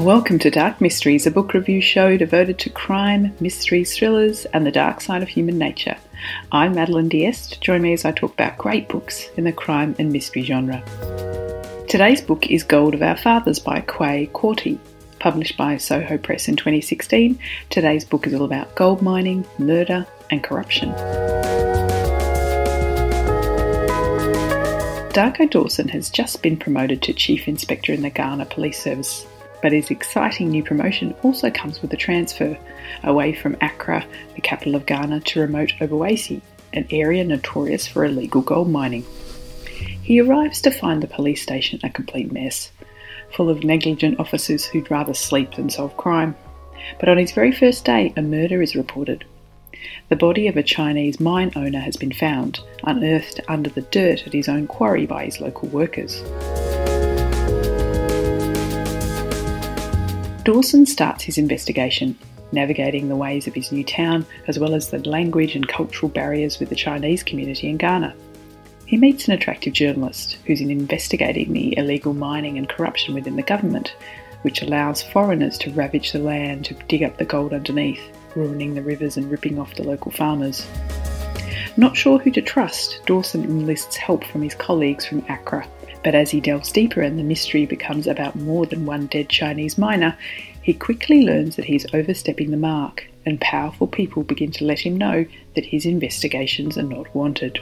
Welcome to Dark Mysteries, a book review show devoted to crime, mysteries, thrillers, and the dark side of human nature. I'm Madeline Diest. Join me as I talk about great books in the crime and mystery genre. Today's book is Gold of Our Fathers by Kwei Quartey. Published by Soho Press in 2016, today's book is all about gold mining, murder, and corruption. Darko Dawson has just been promoted to Chief Inspector in the Ghana Police Service but his exciting new promotion also comes with a transfer away from Accra, the capital of Ghana, to remote Obuasi, an area notorious for illegal gold mining. He arrives to find the police station a complete mess, full of negligent officers who'd rather sleep than solve crime. But on his very first day, a murder is reported. The body of a Chinese mine owner has been found, unearthed under the dirt at his own quarry by his local workers. Dawson starts his investigation, navigating the ways of his new town as well as the language and cultural barriers with the Chinese community in Ghana. He meets an attractive journalist who's investigating the illegal mining and corruption within the government, which allows foreigners to ravage the land to dig up the gold underneath, ruining the rivers and ripping off the local farmers. Not sure who to trust, Dawson enlists help from his colleagues from Accra but as he delves deeper and the mystery becomes about more than one dead Chinese miner, he quickly learns that he's overstepping the mark, and powerful people begin to let him know that his investigations are not wanted.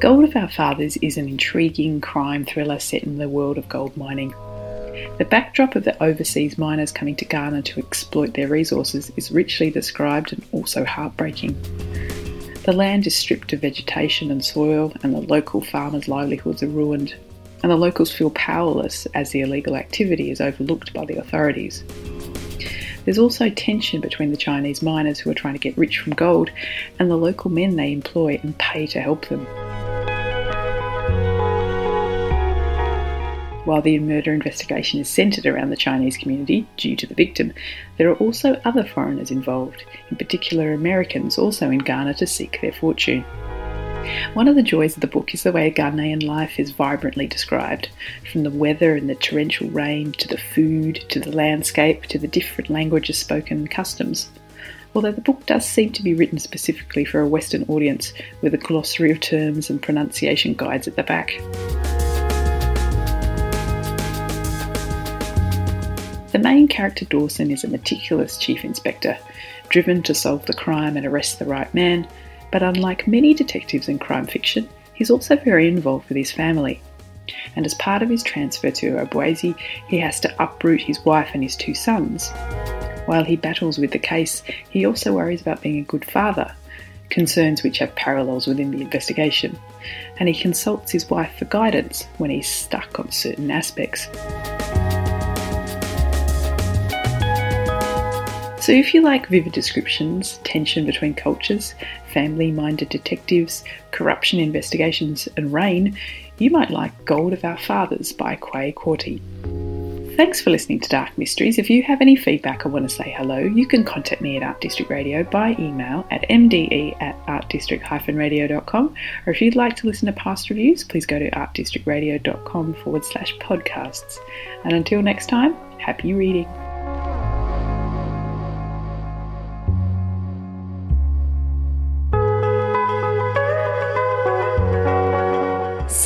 Gold of Our Fathers is an intriguing crime thriller set in the world of gold mining. The backdrop of the overseas miners coming to Ghana to exploit their resources is richly described and also heartbreaking. The land is stripped of vegetation and soil, and the local farmers' livelihoods are ruined. And the locals feel powerless as the illegal activity is overlooked by the authorities. There's also tension between the Chinese miners who are trying to get rich from gold and the local men they employ and pay to help them. While the murder investigation is centred around the Chinese community due to the victim, there are also other foreigners involved, in particular Americans also in Ghana to seek their fortune. One of the joys of the book is the way Ghanaian life is vibrantly described, from the weather and the torrential rain to the food to the landscape to the different languages spoken and customs. Although the book does seem to be written specifically for a Western audience with a glossary of terms and pronunciation guides at the back. The main character Dawson is a meticulous chief inspector, driven to solve the crime and arrest the right man, but unlike many detectives in crime fiction, he's also very involved with his family. And as part of his transfer to Obuasi, he has to uproot his wife and his two sons. While he battles with the case, he also worries about being a good father, concerns which have parallels within the investigation, and he consults his wife for guidance when he's stuck on certain aspects. So, if you like vivid descriptions, tension between cultures, family minded detectives, corruption investigations, and rain, you might like Gold of Our Fathers by Kwei Quartey. Thanks for listening to Dark Mysteries. If you have any feedback or want to say hello, you can contact me at Art District Radio by email at mde at artdistrict-radio.com. Or if you'd like to listen to past reviews, please go to artdistrictradio.com forward slash podcasts. And until next time, happy reading.